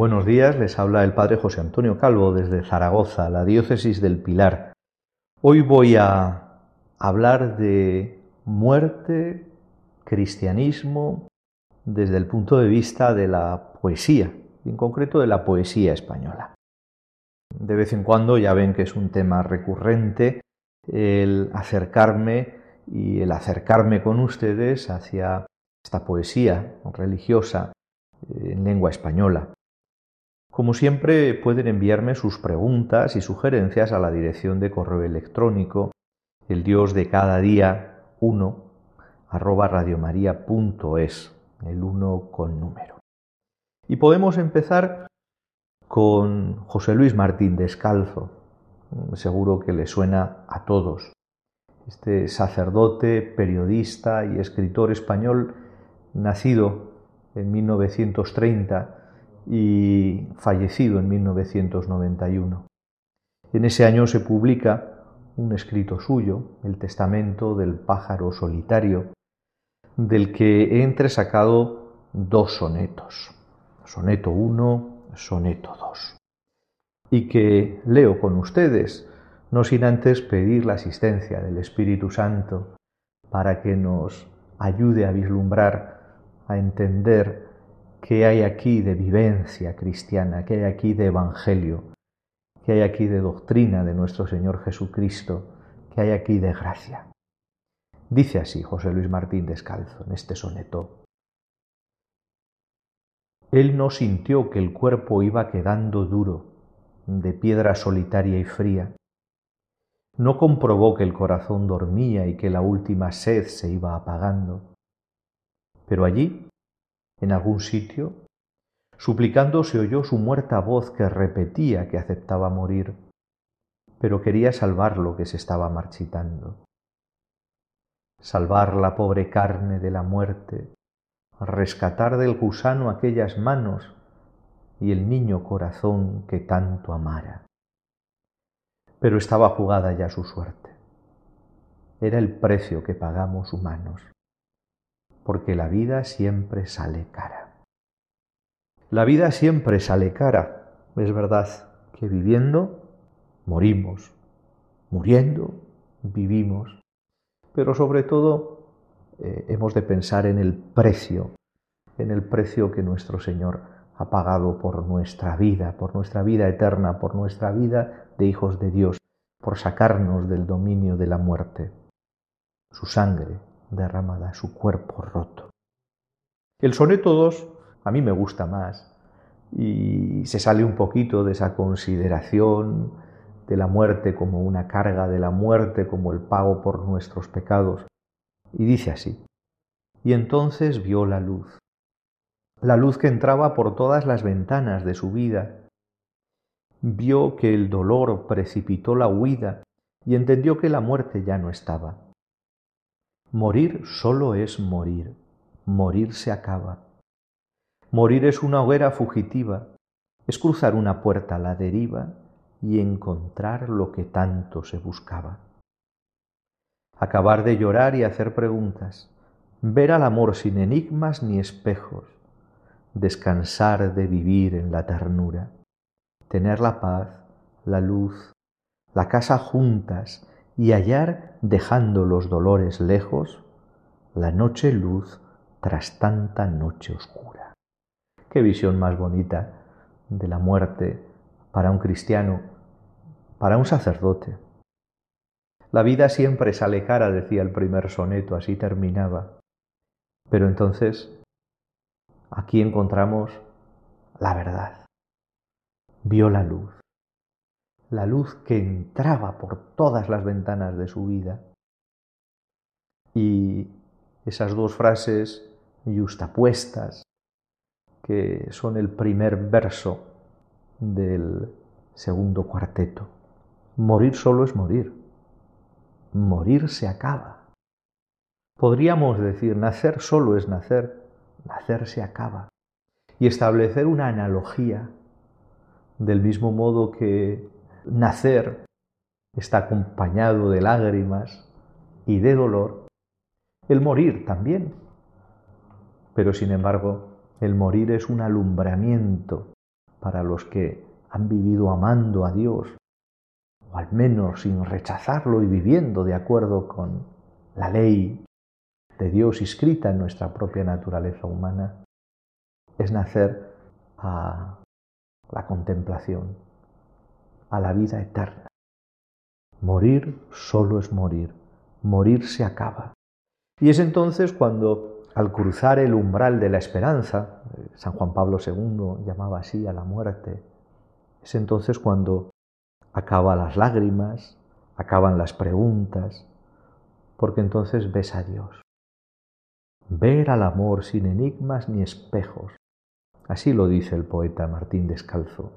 Buenos días, les habla el Padre José Antonio Calvo desde Zaragoza, la diócesis del Pilar. Hoy voy a hablar de muerte, cristianismo, desde el punto de vista de la poesía, en concreto de la poesía española. De vez en cuando ya ven que es un tema recurrente el acercarme y el acercarme con ustedes hacia esta poesía religiosa en lengua española. Como siempre, pueden enviarme sus preguntas y sugerencias a la dirección de correo electrónico el dios de cada día 1 arroba radiomaria.es, el 1 con número. Y podemos empezar con José Luis Martín Descalzo, seguro que le suena a todos. Este sacerdote, periodista y escritor español, nacido en 1930, y fallecido en 1991. En ese año se publica un escrito suyo, el Testamento del pájaro solitario, del que he entresacado dos sonetos, soneto 1, soneto 2, y que leo con ustedes, no sin antes pedir la asistencia del Espíritu Santo para que nos ayude a vislumbrar, a entender qué hay aquí de vivencia cristiana, qué hay aquí de evangelio, qué hay aquí de doctrina de nuestro Señor Jesucristo, qué hay aquí de gracia. Dice así José Luis Martín Descalzo en este soneto. Él no sintió que el cuerpo iba quedando duro, de piedra solitaria y fría. No comprobó que el corazón dormía y que la última sed se iba apagando. Pero allí, en algún sitio, suplicando se oyó su muerta voz que repetía que aceptaba morir, pero quería salvar lo que se estaba marchitando. Salvar la pobre carne de la muerte, rescatar del gusano aquellas manos y el niño corazón que tanto amara. Pero estaba jugada ya su suerte. Era el precio que pagamos humanos porque la vida siempre sale cara. La vida siempre sale cara. Es verdad que viviendo morimos, muriendo vivimos, pero sobre todo eh, hemos de pensar en el precio, en el precio que nuestro Señor ha pagado por nuestra vida, por nuestra vida eterna, por nuestra vida de hijos de Dios, por sacarnos del dominio de la muerte. Su sangre, derramada, su cuerpo roto. El soneto 2 a mí me gusta más y se sale un poquito de esa consideración de la muerte como una carga, de la muerte como el pago por nuestros pecados. Y dice así, y entonces vio la luz, la luz que entraba por todas las ventanas de su vida. Vio que el dolor precipitó la huida y entendió que la muerte ya no estaba. Morir solo es morir, morir se acaba. Morir es una hoguera fugitiva, es cruzar una puerta a la deriva y encontrar lo que tanto se buscaba. Acabar de llorar y hacer preguntas, ver al amor sin enigmas ni espejos, descansar de vivir en la ternura, tener la paz, la luz, la casa juntas y hallar, dejando los dolores lejos, la noche luz tras tanta noche oscura. Qué visión más bonita de la muerte para un cristiano, para un sacerdote. La vida siempre sale cara, decía el primer soneto, así terminaba. Pero entonces aquí encontramos la verdad. Vio la luz, la luz que entraba por todas las ventanas de su vida. Y esas dos frases justapuestas, que son el primer verso del segundo cuarteto. Morir solo es morir. Morir se acaba. Podríamos decir, nacer solo es nacer, nacer se acaba. Y establecer una analogía del mismo modo que nacer está acompañado de lágrimas y de dolor, el morir también. Pero sin embargo, el morir es un alumbramiento para los que han vivido amando a Dios, o al menos sin rechazarlo y viviendo de acuerdo con la ley de Dios inscrita en nuestra propia naturaleza humana, es nacer a la contemplación, a la vida eterna. Morir solo es morir, morir se acaba. Y es entonces cuando, al cruzar el umbral de la esperanza, San Juan Pablo II llamaba así a la muerte, es entonces cuando acaban las lágrimas, acaban las preguntas, porque entonces ves a Dios. Ver al amor sin enigmas ni espejos. Así lo dice el poeta Martín Descalzo.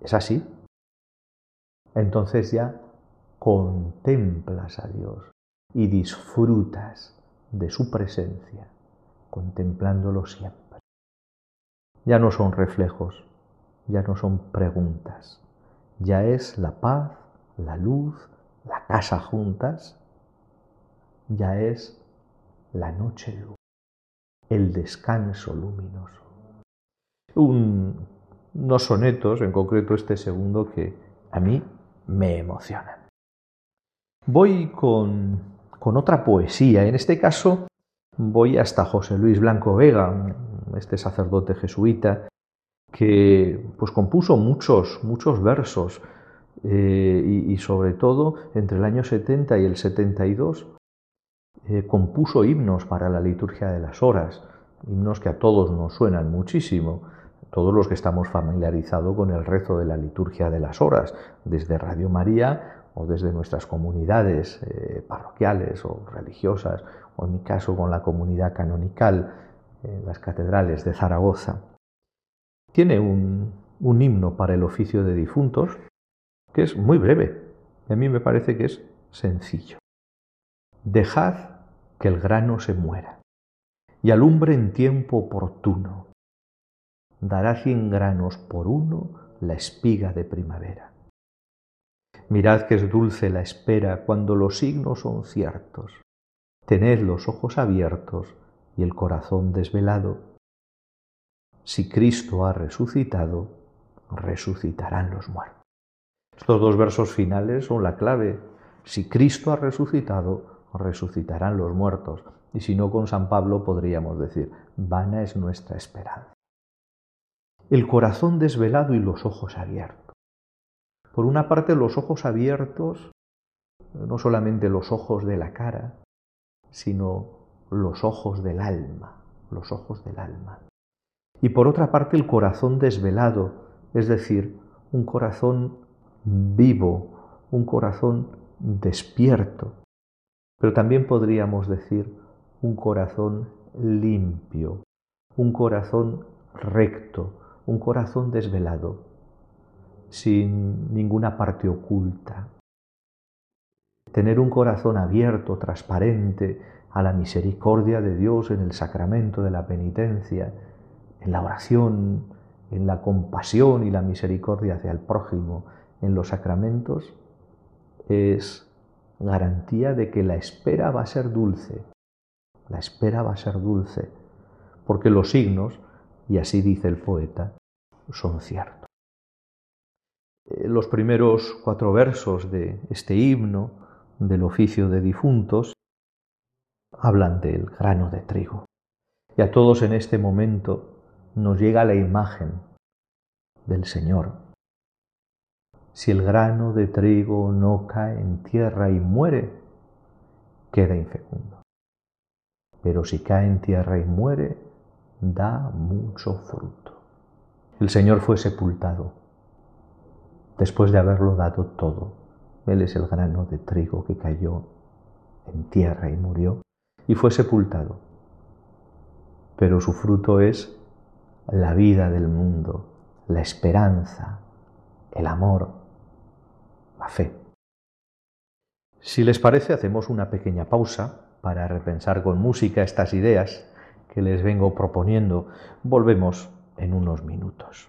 ¿Es así? Entonces ya contemplas a Dios y disfrutas de su presencia, contemplándolo siempre. Ya no son reflejos, ya no son preguntas, ya es la paz, la luz, la casa juntas, ya es la noche luz, el descanso luminoso. unos sonetos, en concreto este segundo, que a mí me emocionan. Voy con, con otra poesía, en este caso voy hasta José Luis Blanco Vega, este sacerdote jesuita, que pues compuso muchos, muchos versos eh, y, sobre todo entre el año 70 y el 72 eh, compuso himnos para la liturgia de las horas, himnos que a todos nos suenan muchísimo, todos los que estamos familiarizados con el rezo de la liturgia de las horas, desde Radio María o desde nuestras comunidades eh, parroquiales o religiosas, o en mi caso con la comunidad canonical en las catedrales de Zaragoza. Tiene un, himno para el oficio de difuntos que es muy breve y a mí me parece que es sencillo. Dejad que el grano se muera y alumbre en tiempo oportuno. Dará cien granos por uno la espiga de primavera. Mirad que es dulce la espera cuando los signos son ciertos. Tened los ojos abiertos y el corazón desvelado si Cristo ha resucitado, resucitarán los muertos. Estos dos versos finales son la clave. Si Cristo ha resucitado, resucitarán los muertos. Y si no, con San Pablo podríamos decir, vana es nuestra esperanza. El corazón desvelado y los ojos abiertos. Por una parte, los ojos abiertos, no solamente los ojos de la cara, sino los ojos del alma, los ojos del alma y por otra parte el corazón desvelado, es decir, un corazón vivo, un corazón despierto, pero también podríamos decir un corazón limpio, un corazón recto, un corazón desvelado, sin ninguna parte oculta. Tener un corazón abierto, transparente a la misericordia de Dios en el sacramento de la penitencia, en la oración, en la compasión y la misericordia hacia el prójimo, en los sacramentos, es garantía de que la espera va a ser dulce. La espera va a ser dulce, porque los signos, y así dice el poeta, son ciertos. Eh, los primeros cuatro versos de este himno del oficio de difuntos hablan del grano de trigo. Y a todos en este momento nos llega la imagen del Señor, Si el grano de trigo no cae en tierra y muere, queda infecundo. Pero si cae en tierra y muere, da mucho fruto. El Señor fue sepultado después de haberlo dado todo. Él es el grano de trigo que cayó en tierra y murió y fue sepultado. Pero su fruto es la vida del mundo, la esperanza, el amor, la fe. Si les parece, hacemos una pequeña pausa para repensar con música estas ideas que les vengo proponiendo. Volvemos en unos minutos.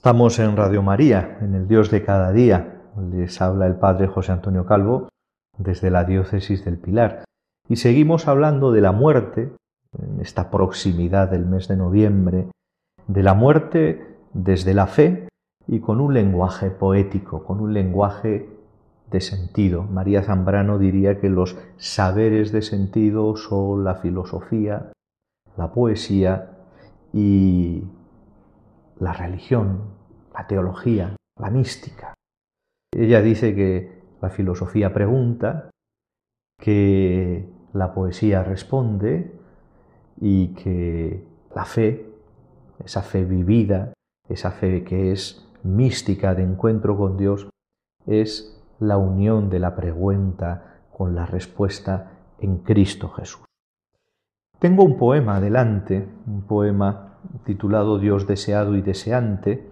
Estamos en Radio María, en el Dios de cada día. Les habla el Padre José Antonio Calvo desde la Diócesis del Pilar. Y seguimos hablando de la muerte, en esta proximidad del mes de noviembre, de la muerte desde la fe y con un lenguaje poético, con un lenguaje de sentido. María Zambrano diría que los saberes de sentido son la filosofía, la poesía y la religión, la teología, la mística. Ella dice que la filosofía pregunta, que la poesía responde y que la fe, esa fe vivida, esa fe que es mística de encuentro con Dios, es la unión de la pregunta con la respuesta en Cristo Jesús. Tengo un poema delante, un poema titulado Dios deseado y deseante,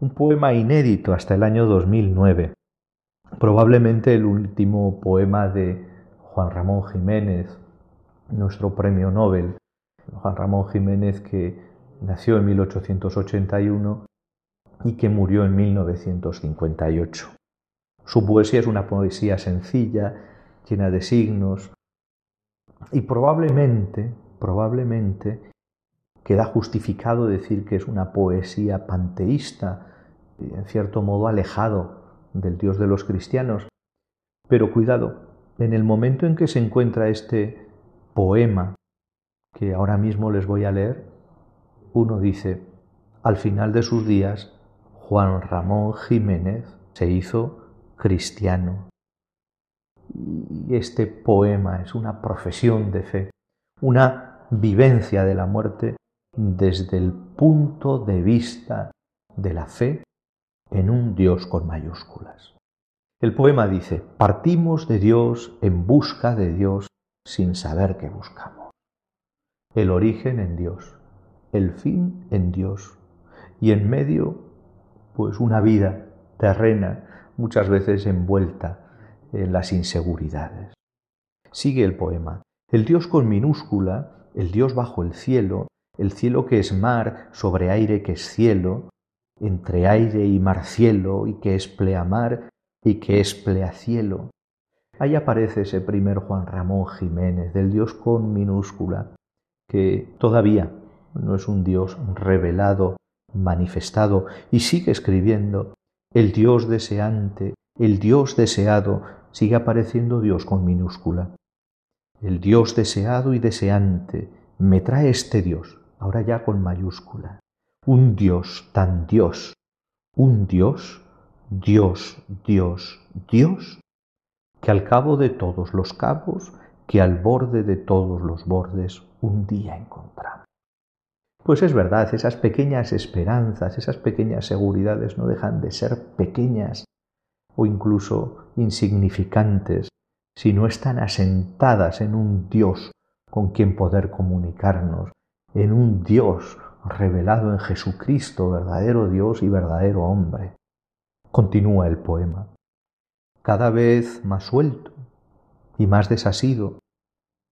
un poema inédito hasta el año 2009, probablemente el último poema de Juan Ramón Jiménez, nuestro premio Nobel. Juan Ramón Jiménez que nació en 1881 y que murió en 1958. Su poesía es una poesía sencilla, llena de signos, y probablemente, probablemente, queda justificado decir que es una poesía panteísta, en cierto modo alejado del Dios de los cristianos. Pero cuidado, en el momento en que se encuentra este poema, que ahora mismo les voy a leer, uno dice, al final de sus días, Juan Ramón Jiménez se hizo cristiano. Y este poema es una profesión de fe, una vivencia de la muerte desde el punto de vista de la fe en un Dios con mayúsculas. El poema dice, partimos de Dios en busca de Dios sin saber qué buscamos. El origen en Dios, el fin en Dios y en medio pues una vida terrena muchas veces envuelta en las inseguridades. Sigue el poema. El Dios con minúscula, el Dios bajo el cielo, el cielo que es mar sobre aire que es cielo, entre aire y mar cielo, y que es pleamar y que es pleacielo. Ahí aparece ese primer Juan Ramón Jiménez, del Dios con minúscula, que todavía no es un Dios revelado, manifestado, y sigue escribiendo el Dios deseante, el Dios deseado, sigue apareciendo Dios con minúscula. El Dios deseado y deseante, me trae este Dios, ahora ya con mayúscula. Un Dios tan Dios, un Dios, Dios, Dios, Dios, que al cabo de todos los cabos, que al borde de todos los bordes, un día encontramos. Pues es verdad, esas pequeñas esperanzas, esas pequeñas seguridades no dejan de ser pequeñas o incluso insignificantes si no están asentadas en un Dios con quien poder comunicarnos, en un Dios revelado en Jesucristo, verdadero Dios y verdadero hombre. Continúa el poema. Cada vez más suelto y más desasido,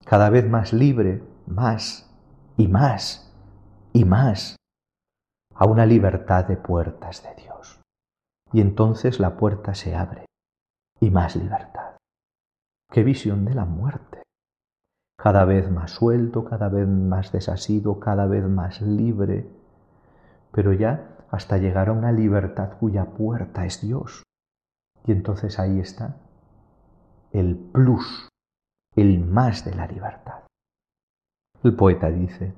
cada vez más libre, más y más y más a una libertad de puertas de Dios. Y entonces la puerta se abre y más libertad. Qué visión de la muerte. Cada vez más suelto, cada vez más desasido, cada vez más libre, pero ya hasta llegar a una libertad cuya puerta es Dios. Y entonces ahí está el plus, el más de la libertad. El poeta dice,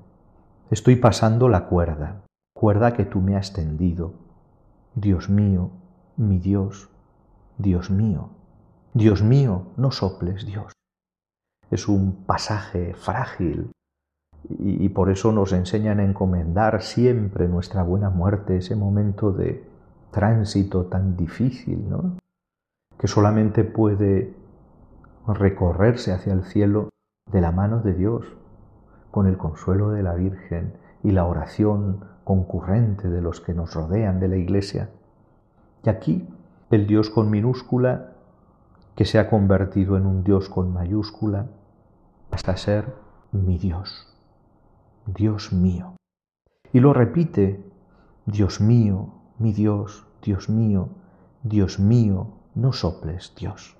Estoy pasando la cuerda, cuerda que tú me has tendido. Dios mío, mi Dios, Dios mío, Dios mío, no soples, Dios. Es un pasaje frágil y, por eso nos enseñan a encomendar siempre nuestra buena muerte, ese momento de tránsito tan difícil, que solamente puede recorrerse hacia el cielo de la mano de Dios, con el consuelo de la Virgen y la oración concurrente de los que nos rodean de la Iglesia. Y aquí el Dios con minúscula, que se ha convertido en un Dios con mayúscula, hasta ser mi Dios, Dios mío. Y lo repite, Dios mío, mi Dios, Dios mío, Dios mío, no soples, Dios.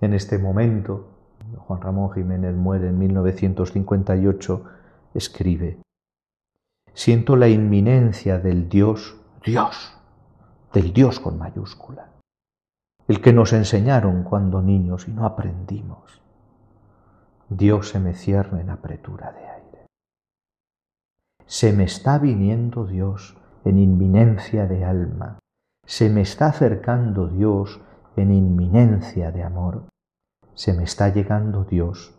En este momento Juan Ramón Jiménez muere en 1958, escribe, Siento la inminencia del Dios, Dios, del Dios con mayúscula, el que nos enseñaron cuando niños y no aprendimos. Dios se me cierra en apretura de aire. Se me está viniendo Dios en inminencia de alma, se me está acercando Dios en inminencia de amor se me está llegando Dios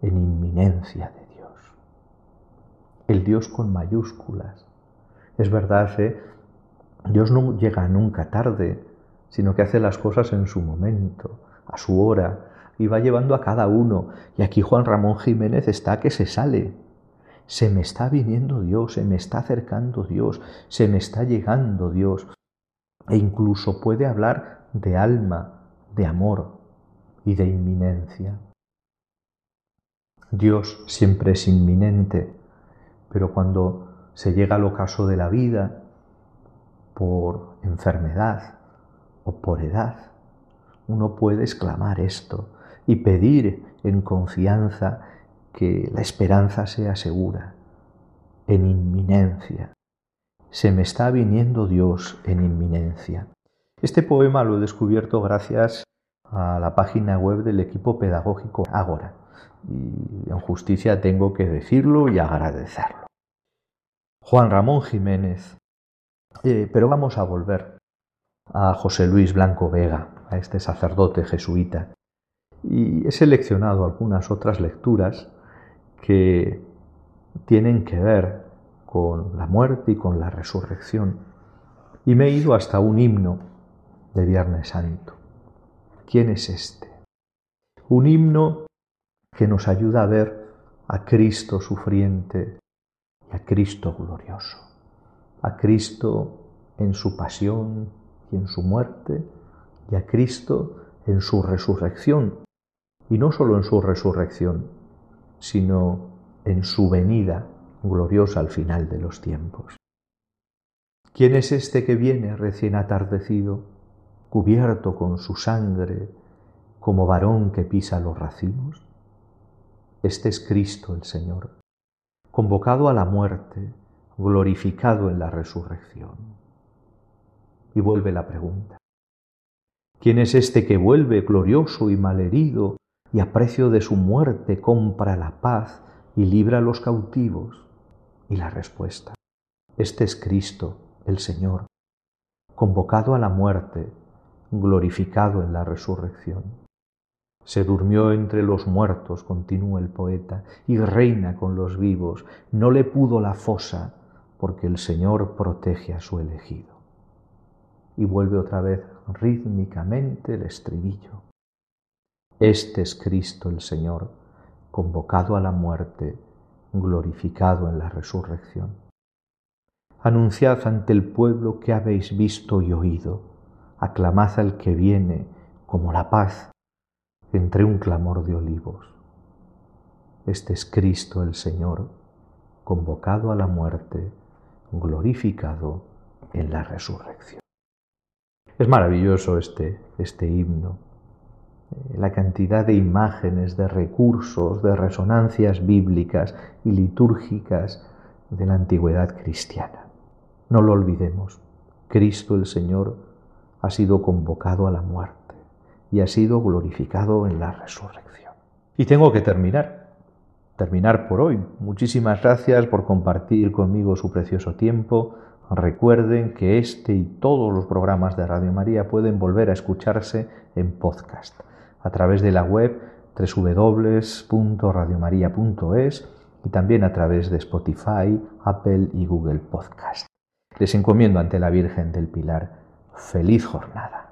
en inminencia de Dios. El Dios con mayúsculas. Es verdad, ¿eh? Dios no llega nunca tarde, sino que hace las cosas en su momento, a su hora, y va llevando a cada uno. Y aquí Juan Ramón Jiménez está que se sale. Se me está viniendo Dios, se me está acercando Dios, se me está llegando Dios. E incluso puede hablar de alma, de amor, y de inminencia. Dios siempre es inminente, pero cuando se llega al ocaso de la vida, por enfermedad, o por edad. Uno puede exclamar esto y pedir en confianza que la esperanza sea segura, en inminencia. Se me está viniendo Dios en inminencia. Este poema lo he descubierto gracias a la página web del equipo pedagógico Ágora y en justicia tengo que decirlo y agradecerlo. Juan Ramón Jiménez. Eh, pero vamos a volver a José Luis Blanco Vega, a este sacerdote jesuita. Y he seleccionado algunas otras lecturas que tienen que ver con la muerte y con la resurrección. Y me he ido hasta un himno de Viernes Santo. ¿Quién es este? Un himno que nos ayuda a ver a Cristo sufriente y a Cristo glorioso, a Cristo en su pasión y en su muerte y a Cristo en su resurrección, y no solo en su resurrección, sino en su venida gloriosa al final de los tiempos. ¿Quién es este que viene recién atardecido, cubierto con su sangre, como varón que pisa los racimos? Este es Cristo el Señor, convocado a la muerte, glorificado en la resurrección. Y vuelve la pregunta. ¿Quién es este que vuelve glorioso y malherido y a precio de su muerte compra la paz y libra a los cautivos? Y la respuesta. Este es Cristo, el Señor, convocado a la muerte, glorificado en la resurrección. Se durmió entre los muertos, continúa el poeta, y reina con los vivos. No le pudo la fosa, porque el Señor protege a su elegido. Y vuelve otra vez rítmicamente el estribillo. Este es Cristo el Señor, convocado a la muerte, glorificado en la resurrección. Anunciad ante el pueblo que habéis visto y oído, aclamad al que viene como la paz entre un clamor de olivos. Este es Cristo el Señor, convocado a la muerte, glorificado en la resurrección. Es maravilloso este, este himno, la cantidad de imágenes, de recursos, de resonancias bíblicas y litúrgicas de la antigüedad cristiana. No lo olvidemos, Cristo el Señor ha sido convocado a la muerte y ha sido glorificado en la resurrección. Y tengo que terminar, terminar por hoy. Muchísimas gracias por compartir conmigo su precioso tiempo. Recuerden que este y todos los programas de Radio María pueden volver a escucharse en podcast a través de la web www.radiomaria.es y también a través de Spotify, Apple y Google Podcast. Les encomiendo ante la Virgen del Pilar. Feliz jornada.